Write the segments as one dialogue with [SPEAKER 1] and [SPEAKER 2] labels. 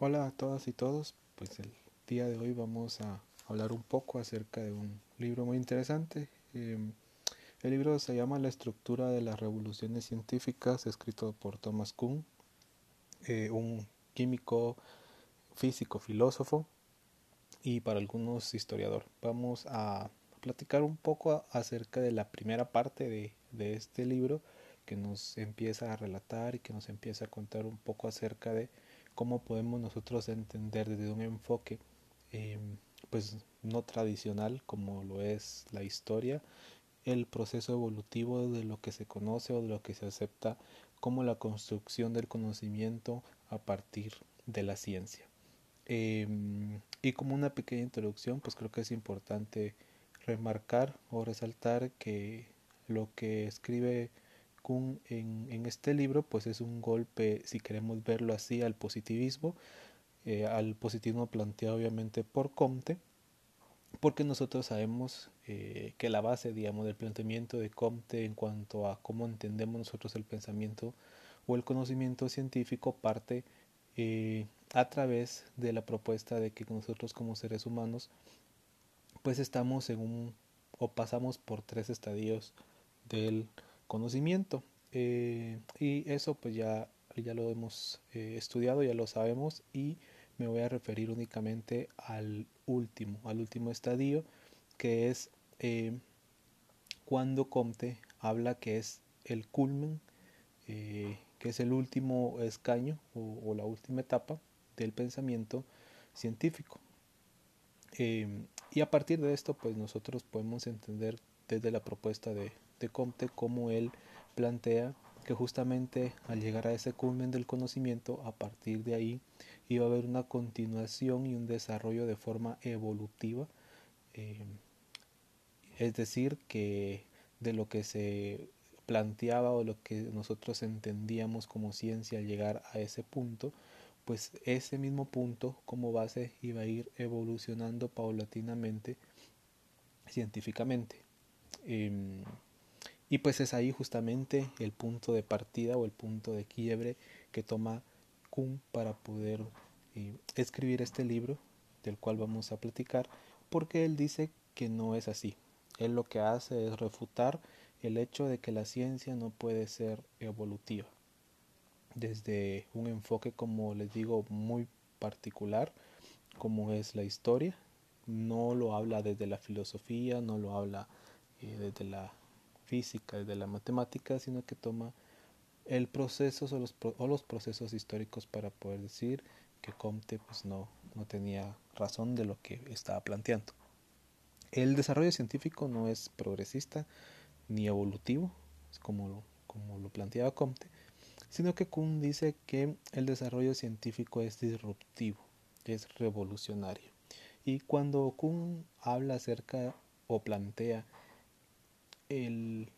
[SPEAKER 1] Hola a todas y todos, pues el día de hoy vamos a hablar un poco acerca de un libro muy interesante. Em, el libro se llama La estructura de las revoluciones científicas, escrito por Thomas Kuhn, eh, un químico, físico, filósofo y para algunos historiador. Vamos a platicar un poco acerca de la primera parte de, de este libro que nos empieza a relatar y que nos empieza a contar un poco acerca de cómo podemos nosotros entender desde un enfoque em, pues no tradicional como lo es la historia el proceso evolutivo de lo que se conoce o de lo que se acepta como la construcción del conocimiento a partir de la ciencia. Em, y como una pequeña introducción, pues creo que es importante remarcar o resaltar que lo que escribe en, este libro pues es un golpe, si queremos verlo así, al positivismo, eh, al positivismo planteado obviamente por Comte, porque nosotros sabemos eh, que la base, digamos, del planteamiento de Comte en cuanto a cómo entendemos nosotros el pensamiento o el conocimiento científico parte eh, a través de la propuesta de que nosotros como seres humanos pues estamos en un o pasamos por tres estadios del conocimiento. Eh, y eso pues ya, ya lo hemos eh, estudiado, ya lo sabemos y me voy a referir únicamente al último, al último estadio, que es eh, cuando Comte habla que es el culmen, que es el último escaño o, o, la última etapa del pensamiento científico. y a partir de esto, pues nosotros podemos entender desde la propuesta de, de Comte como él plantea que justamente al llegar a ese culmen del conocimiento, a partir de ahí iba a haber una continuación y un desarrollo de forma evolutiva, eh, es decir, que de lo que se planteaba o lo que nosotros entendíamos como ciencia al llegar a ese punto, pues ese mismo punto como base iba a ir evolucionando paulatinamente científicamente. Em, y pues es ahí justamente el punto de partida o el punto de quiebre que toma Kuhn para poder eh, escribir este libro del cual vamos a platicar, porque él dice que no es así. Él lo que hace es refutar el hecho de que la ciencia no puede ser evolutiva. Desde un enfoque, como les digo, muy particular, como es la historia, no lo habla desde la filosofía, no lo habla eh, desde la física, de la matemática, sino que toma el proceso o los, o los procesos históricos para poder decir que Comte pues no, no tenía razón de lo que estaba planteando. El desarrollo científico no es progresista ni evolutivo, como, como lo planteaba Comte, sino que Kuhn dice que el desarrollo científico es disruptivo, es revolucionario. Y cuando Kuhn habla acerca o plantea el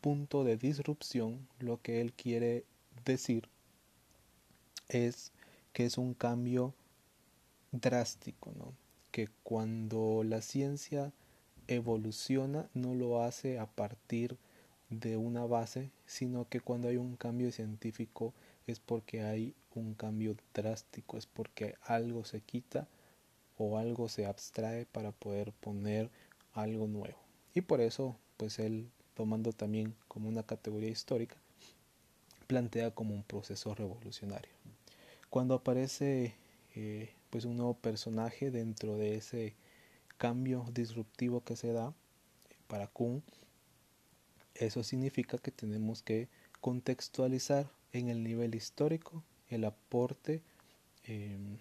[SPEAKER 1] punto de disrupción, lo que él quiere decir es que es un cambio drástico, ¿no? que cuando la ciencia evoluciona no lo hace a partir de una base, sino que cuando hay un cambio científico es porque hay un cambio drástico, es porque algo se quita o algo se abstrae para poder poner algo nuevo. Y por eso pues él tomando también como una categoría histórica, plantea como un proceso revolucionario. Cuando aparece eh, pues un nuevo personaje dentro de ese cambio disruptivo que se da para Kuhn, eso significa que tenemos que contextualizar en el nivel histórico el aporte em,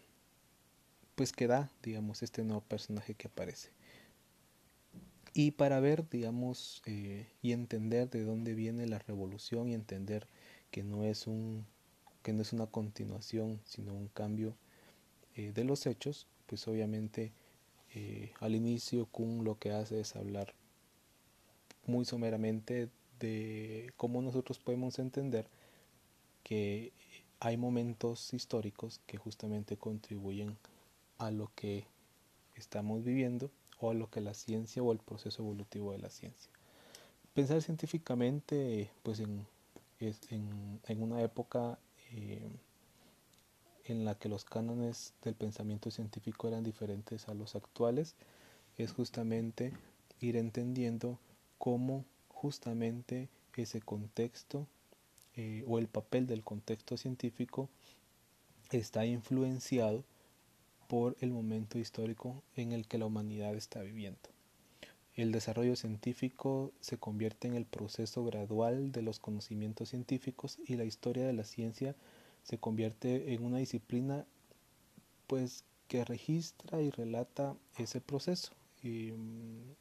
[SPEAKER 1] pues que da digamos este nuevo personaje que aparece y para ver, digamos, eh, y entender de dónde viene la revolución y entender que no es, un, que no es una continuación, sino un cambio eh, de los hechos, pues obviamente eh, al inicio Kuhn lo que hace es hablar muy someramente de cómo nosotros podemos entender que hay momentos históricos que justamente contribuyen a lo que estamos viviendo o a lo que la ciencia o el proceso evolutivo de la ciencia. Pensar científicamente, pues en, en, una época eh, en la que los cánones del pensamiento científico eran diferentes a los actuales, es justamente ir entendiendo cómo justamente ese contexto eh, o el papel del contexto científico está influenciado por el momento histórico en el que la humanidad está viviendo. El desarrollo científico se convierte en el proceso gradual de los conocimientos científicos y la historia de la ciencia se convierte en una disciplina pues que registra y relata ese proceso. Y, mm,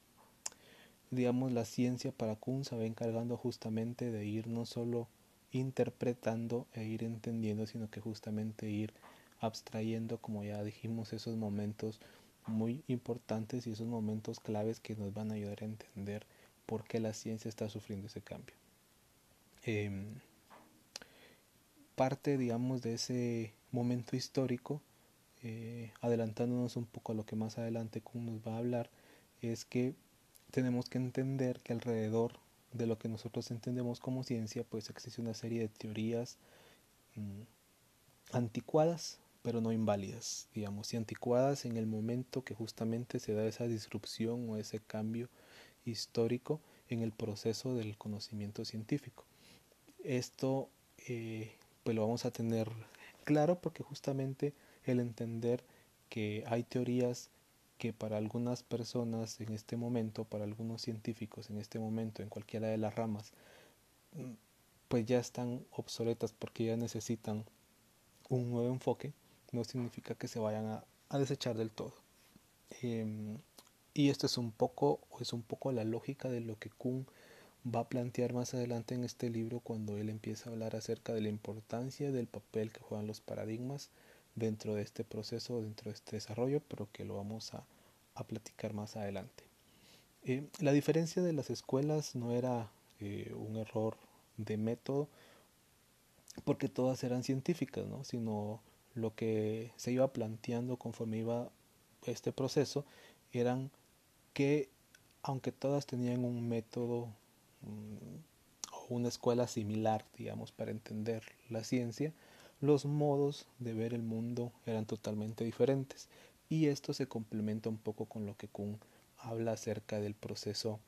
[SPEAKER 1] digamos, la ciencia para Kuhn se va encargando justamente de ir no solo interpretando e ir entendiendo, sino que justamente ir abstrayendo, como ya dijimos, esos momentos muy importantes y esos momentos claves que nos van a ayudar a entender por qué la ciencia está sufriendo ese cambio. Em, parte, digamos, de ese momento histórico, eh, adelantándonos un poco a lo que más adelante Kuhn nos va a hablar, es que tenemos que entender que alrededor de lo que nosotros entendemos como ciencia, pues existe una serie de teorías mm, anticuadas, pero no inválidas, digamos, y anticuadas en el momento que justamente se da esa disrupción o ese cambio histórico en el proceso del conocimiento científico. Esto eh, pues lo vamos a tener claro porque justamente el entender que hay teorías que para algunas personas en este momento, para algunos científicos en este momento, en cualquiera de las ramas, mm, pues ya están obsoletas porque ya necesitan un nuevo enfoque, no significa que se vayan a, desechar del todo. Em, y esto es un poco, es un poco la lógica de lo que Kuhn va a plantear más adelante en este libro cuando él empieza a hablar acerca de la importancia del papel que juegan los paradigmas dentro de este proceso, dentro de este desarrollo, pero que lo vamos a, platicar más adelante. Eh, la diferencia de las escuelas no era eh, un error de método, porque todas eran científicas, ¿no? sino lo que se iba planteando conforme iba este proceso eran que aunque todas tenían un método mm, o una escuela similar, digamos, para entender la ciencia, los modos de ver el mundo eran totalmente diferentes. Y esto se complementa un poco con lo que Kuhn habla acerca del proceso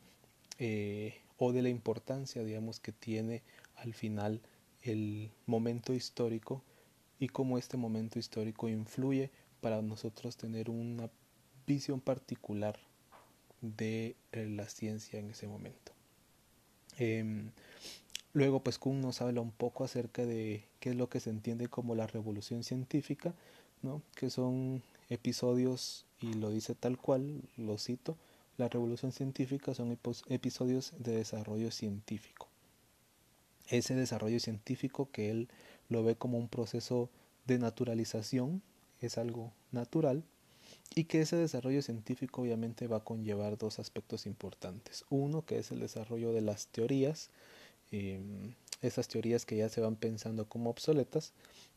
[SPEAKER 1] eh, o de la importancia, digamos, que tiene al final el momento histórico y cómo este momento histórico influye para nosotros tener una visión particular de eh, la ciencia en ese momento. Em, Luego, pues Kuhn nos habla un poco acerca de qué es lo que se entiende como la revolución científica, ¿no? que son episodios, y lo dice tal cual, lo cito, la revolución científica son episodios de desarrollo científico. Ese desarrollo científico que él lo ve como un proceso de naturalización, es algo natural, y que ese desarrollo científico obviamente va a conllevar dos aspectos importantes. Uno, que es el desarrollo de las teorías, Em, esas teorías que ya se van pensando como obsoletas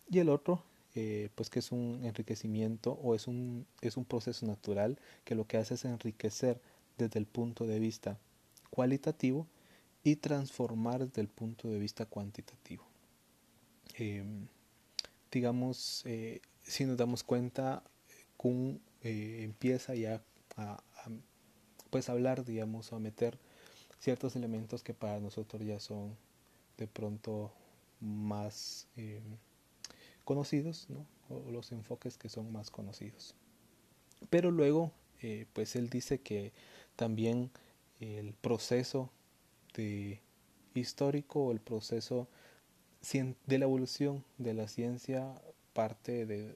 [SPEAKER 1] y el otro eh, pues que es un enriquecimiento o es un, es un proceso natural que lo que hace es enriquecer desde el punto de vista cualitativo y transformar desde el punto de vista cuantitativo. Em, digamos, eh, si nos damos cuenta, Kuhn eh, empieza ya a, a, pues hablar, digamos, a meter ciertos elementos que para nosotros ya son de pronto más eh, conocidos, ¿no? o los enfoques que son más conocidos. Pero luego, eh, pues él dice que también el proceso de histórico o el proceso de la evolución de la ciencia parte de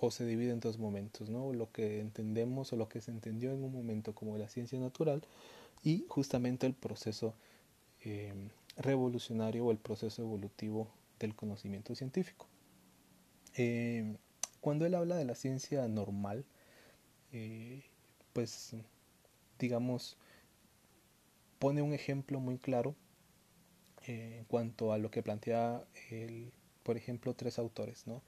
[SPEAKER 1] o se divide en dos momentos, ¿no? Lo que entendemos o lo que se entendió en un momento como la ciencia natural y justamente el proceso eh, revolucionario o el proceso evolutivo del conocimiento científico. Eh, cuando él habla de la ciencia normal, eh, pues digamos, pone un ejemplo muy claro en cuanto a lo que plantea, el, por ejemplo, tres autores, ¿no?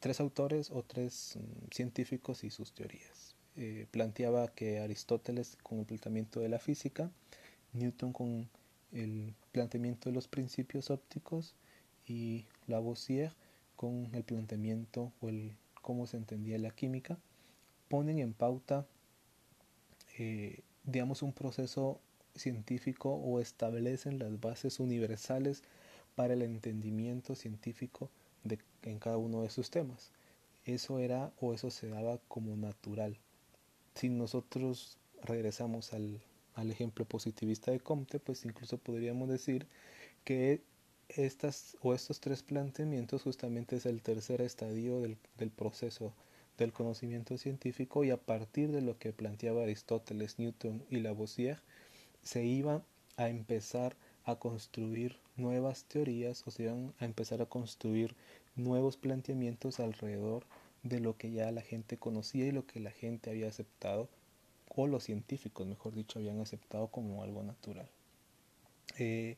[SPEAKER 1] tres autores o tres mm, científicos y sus teorías. Eh, planteaba que Aristóteles con el planteamiento de la física, Newton con el planteamiento de los principios ópticos y Lavoisier con el planteamiento o el cómo se entendía la química, ponen en pauta, eh, digamos, un proceso científico o establecen las bases universales para el entendimiento científico de, en cada uno de sus temas. Eso era o eso se daba como natural. Si nosotros regresamos al, al ejemplo positivista de Comte, pues incluso podríamos decir que estas o estos tres planteamientos justamente es el tercer estadio del, del, proceso del conocimiento científico y a partir de lo que planteaba Aristóteles, Newton y Lavoisier se iba a empezar a construir nuevas teorías o se iban a empezar a construir nuevos planteamientos alrededor de lo que ya la gente conocía y lo que la gente había aceptado o los científicos, mejor dicho, habían aceptado como algo natural. Eh,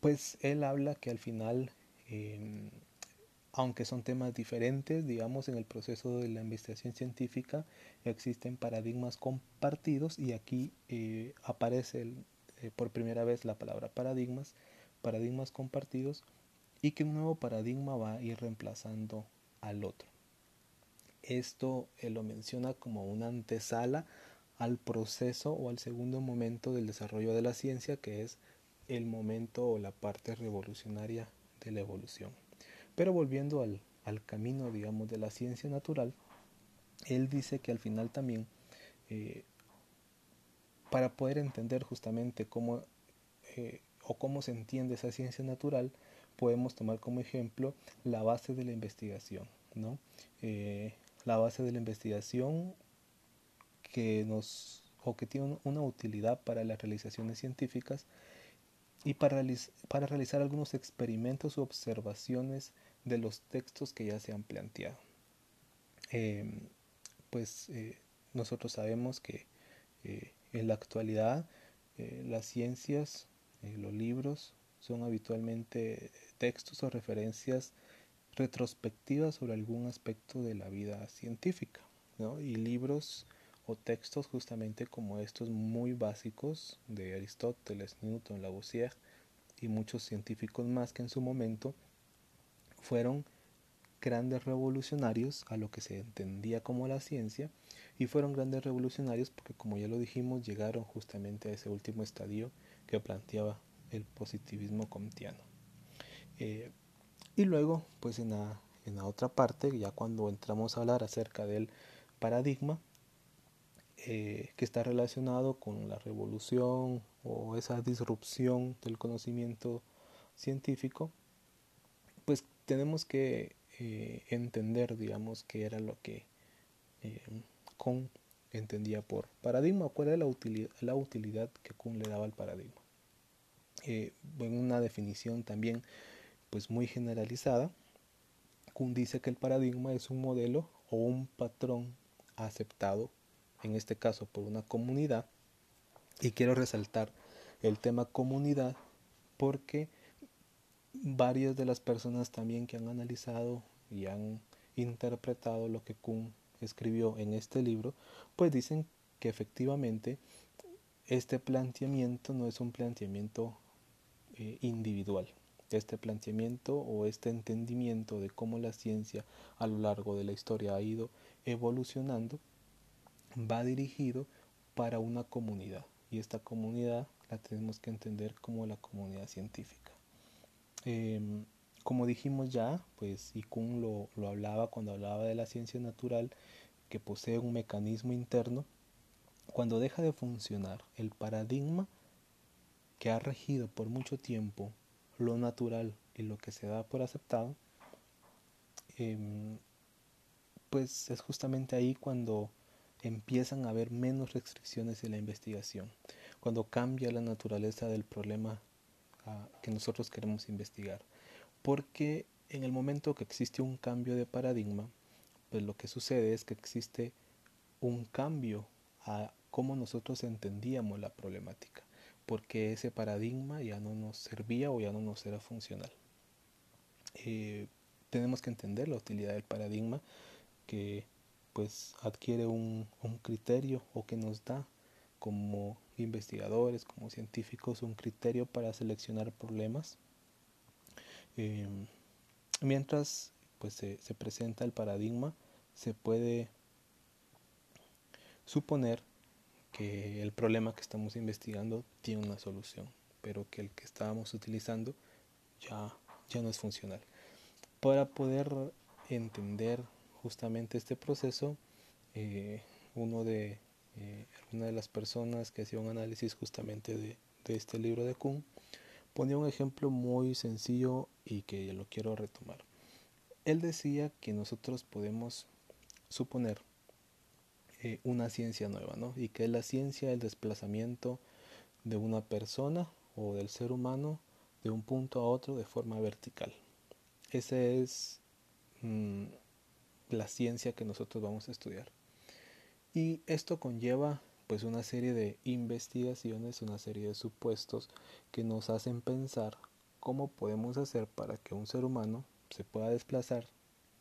[SPEAKER 1] pues él habla que al final, eh, aunque son temas diferentes, digamos, en el proceso de la investigación científica existen paradigmas compartidos y aquí eh, aparece eh, por primera vez la palabra paradigmas, paradigmas compartidos y que un nuevo paradigma va a ir reemplazando al otro. Esto él lo menciona como una antesala al proceso o al segundo momento del desarrollo de la ciencia, que es el momento o la parte revolucionaria de la evolución. Pero volviendo al, al camino, digamos, de la ciencia natural, él dice que al final también, eh, para poder entender justamente cómo eh, o cómo se entiende esa ciencia natural, podemos tomar como ejemplo la base de la investigación, ¿no? Eh, la base de la investigación que nos o que tiene una utilidad para las realizaciones científicas y para, realizar algunos experimentos u observaciones de los textos que ya se han planteado. Eh, pues eh, nosotros sabemos que eh, en la actualidad eh, las ciencias, eh, los libros, son habitualmente textos o referencias retrospectivas sobre algún aspecto de la vida científica. ¿no? Y libros o textos justamente como estos muy básicos de Aristóteles, Newton, Lavoisier y muchos científicos más que en su momento fueron grandes revolucionarios a lo que se entendía como la ciencia y fueron grandes revolucionarios porque como ya lo dijimos llegaron justamente a ese último estadio que planteaba el positivismo comtiano. Eh, y luego pues en la, en la otra parte ya cuando entramos a hablar acerca del paradigma eh, que está relacionado con la revolución o esa disrupción del conocimiento científico, pues tenemos que eh, entender, digamos, qué era lo que eh, Kuhn entendía por paradigma cuál era la utilidad, la utilidad que Kuhn le daba al paradigma. en una definición también pues muy generalizada, Kuhn dice que el paradigma es un modelo o un patrón aceptado en este caso por una comunidad. Y quiero resaltar el tema comunidad porque varias de las personas también que han analizado y han interpretado lo que Kuhn escribió en este libro, pues dicen que efectivamente este planteamiento no es un planteamiento eh, individual. Este planteamiento o este entendimiento de cómo la ciencia a lo largo de la historia ha ido evolucionando va dirigido para una comunidad y esta comunidad la tenemos que entender como la comunidad científica. Eh, como dijimos ya, pues y lo, lo hablaba cuando hablaba de la ciencia natural que posee un mecanismo interno, cuando deja de funcionar el paradigma que ha regido por mucho tiempo lo natural y lo que se da por aceptado, eh, pues es justamente ahí cuando empiezan a haber menos restricciones en la investigación, cuando cambia la naturaleza del problema uh, que nosotros queremos investigar. Porque en el momento que existe un cambio de paradigma, pues lo que sucede es que existe un cambio a cómo nosotros entendíamos la problemática, porque ese paradigma ya no nos servía o ya no nos era funcional. Eh, tenemos que entender la utilidad del paradigma que pues adquiere un, un criterio o que nos da como investigadores, como científicos, un criterio para seleccionar problemas. Eh, mientras
[SPEAKER 2] pues se, se presenta el paradigma, se puede suponer que el problema que estamos investigando tiene una solución, pero que el que estábamos utilizando ya, ya no es funcional. Para poder entender justamente este proceso, eh, uno de, eh, una de las personas que hacía un análisis justamente de, de este libro de Kuhn ponía un ejemplo muy sencillo y que lo quiero retomar. Él decía que nosotros podemos suponer eh, una ciencia nueva, ¿no? Y que es la ciencia del desplazamiento de una persona o del ser humano de un punto a otro de forma vertical. Esa es mm, la ciencia que nosotros vamos a estudiar. Y esto conlleva pues una serie de investigaciones, una serie de supuestos que nos hacen pensar cómo podemos hacer para que un ser humano se pueda desplazar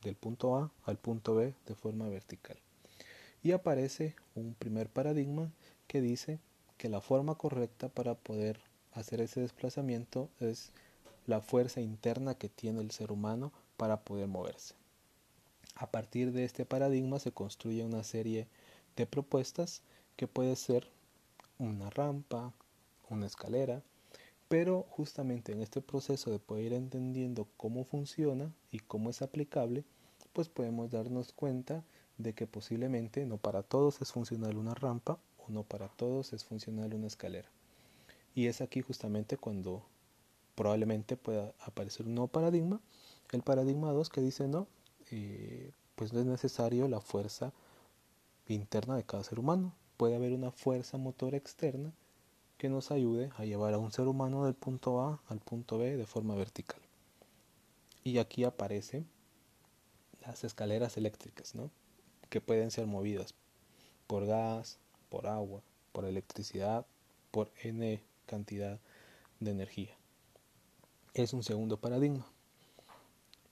[SPEAKER 2] del punto A al punto B de forma vertical. Y aparece un primer paradigma que dice que la forma correcta para poder hacer ese desplazamiento es la fuerza interna que tiene el ser humano para poder moverse. A partir de este paradigma se construye una serie de propuestas que puede ser una rampa, una escalera, pero justamente en este proceso de poder ir entendiendo cómo funciona y cómo es aplicable, pues podemos darnos cuenta de que posiblemente no para todos es funcional una rampa o no para todos es funcional una escalera. Y es aquí justamente cuando probablemente pueda aparecer un nuevo paradigma, el paradigma 2 que dice no, eh, pues no es necesario la fuerza interna de cada ser humano, puede haber una fuerza motora externa que nos ayude a llevar a un ser humano del punto A al punto B de forma vertical. Y aquí aparecen las escaleras eléctricas, ¿no? que pueden ser movidas por gas, por agua, por electricidad, por n cantidad de energía. Es un segundo paradigma.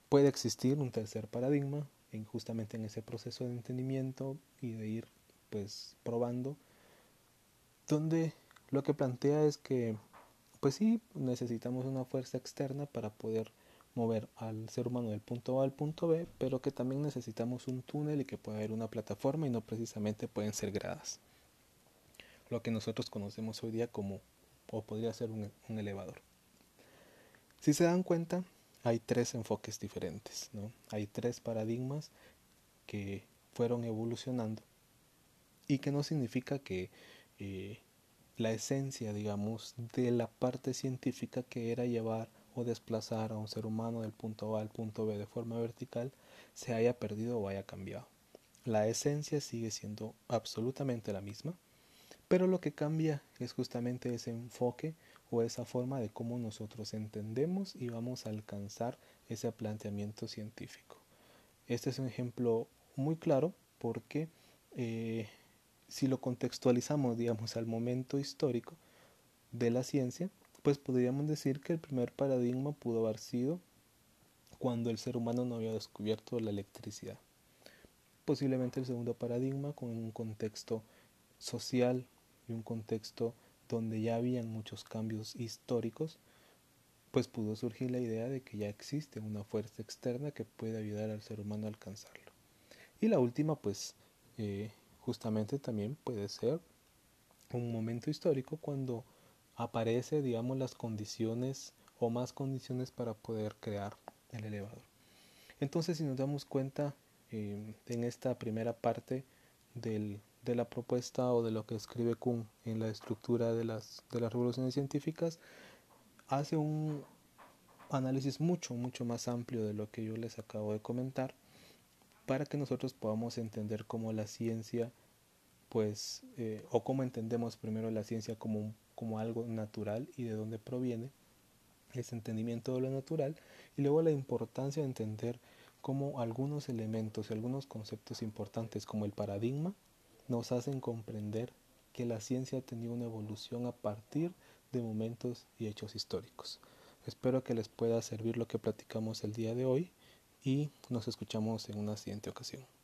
[SPEAKER 2] Puede existir un tercer paradigma en justamente en ese proceso de entendimiento y de ir pues probando, donde lo que plantea es que, pues sí, necesitamos una fuerza externa para poder mover al ser humano del punto A al punto B, pero que también necesitamos un túnel y que pueda haber una plataforma y no precisamente pueden ser gradas. Lo que nosotros conocemos hoy día como, o podría ser un elevador. Si se dan cuenta, hay tres enfoques diferentes, ¿no? Hay tres paradigmas que fueron evolucionando y que no significa que eh, la esencia, digamos, de la parte científica que era llevar o desplazar a un ser humano del punto A al punto B de forma vertical se haya perdido o haya cambiado. La esencia sigue siendo absolutamente la misma, pero lo que cambia es justamente ese enfoque o esa forma de cómo nosotros entendemos y vamos a alcanzar ese planteamiento científico. Este es un ejemplo muy claro porque eh, si lo contextualizamos, digamos, al momento histórico de la ciencia, pues podríamos decir que el primer paradigma pudo haber sido cuando el ser humano no había descubierto la electricidad. Posiblemente el segundo paradigma con un contexto social y un contexto donde ya habían muchos cambios históricos, pues pudo surgir la idea de que ya existe una fuerza externa que puede ayudar al ser humano a alcanzarlo. Y la última, pues, eh, justamente también puede ser un momento histórico cuando aparece, digamos, las condiciones o más condiciones para poder crear el elevador. Entonces, si nos damos cuenta em, en esta primera parte del, de la propuesta o de lo que escribe Kuhn en la estructura de las, de las revoluciones científicas, hace un análisis mucho, mucho más amplio de lo que yo les acabo de comentar para que nosotros podamos entender cómo la ciencia, pues, eh, o cómo entendemos primero la ciencia como, como algo natural y de dónde proviene ese entendimiento de lo natural, y luego la importancia de entender cómo algunos elementos y algunos conceptos importantes como el paradigma nos hacen comprender que la ciencia ha tenido una evolución a partir de momentos y hechos históricos. Espero que les pueda servir lo que platicamos el día de hoy y nos escuchamos en una siguiente ocasión.